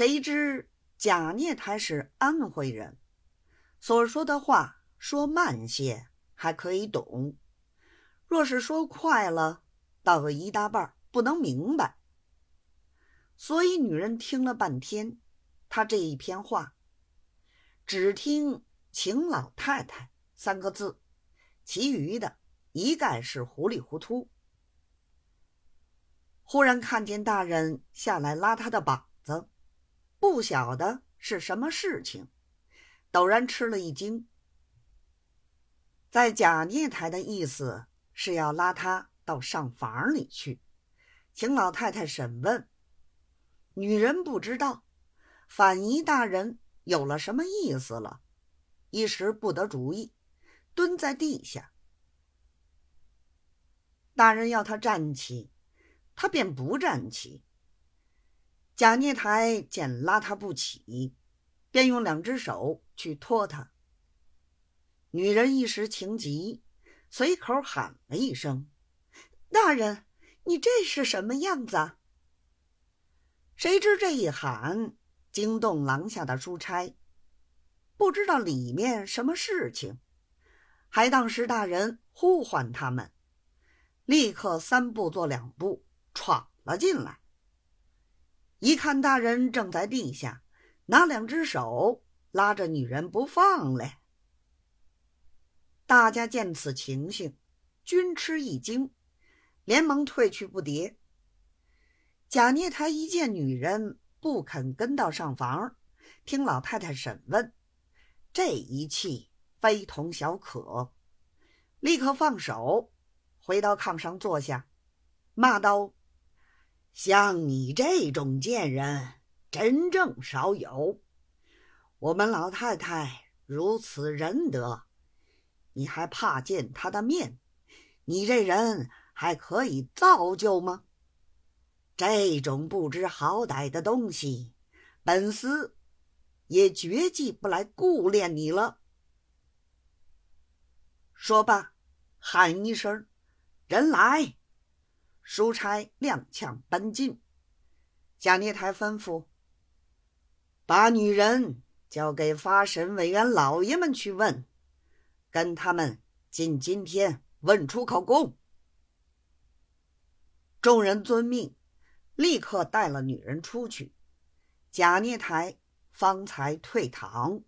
谁知贾孽台是安徽人，所说的话说慢些还可以懂，若是说快了，到个一大半不能明白。所以女人听了半天，他这一篇话，只听“请老太太”三个字，其余的一概是糊里糊涂。忽然看见大人下来拉他的膀子。不晓得是什么事情，陡然吃了一惊。在贾孽台的意思是要拉他到上房里去，请老太太审问。女人不知道，反疑大人有了什么意思了，一时不得主意，蹲在地下。大人要他站起，他便不站起。贾孽台见拉他不起，便用两只手去拖他。女人一时情急，随口喊了一声：“大人，你这是什么样子？”谁知这一喊惊动廊下的书差，不知道里面什么事情，还当是大人呼唤他们，立刻三步做两步闯了进来。一看大人正在地下，拿两只手拉着女人不放嘞。大家见此情形，均吃一惊，连忙退去不迭。贾孽台一见女人不肯跟到上房，听老太太审问，这一气非同小可，立刻放手，回到炕上坐下，骂道。像你这种贱人，真正少有。我们老太太如此仁德，你还怕见她的面？你这人还可以造就吗？这种不知好歹的东西，本司也绝计不来顾恋你了。说罢，喊一声：“人来！”书差踉跄奔进，贾孽台吩咐：“把女人交给发审委员老爷们去问，跟他们进今天问出口供。”众人遵命，立刻带了女人出去。贾孽台方才退堂。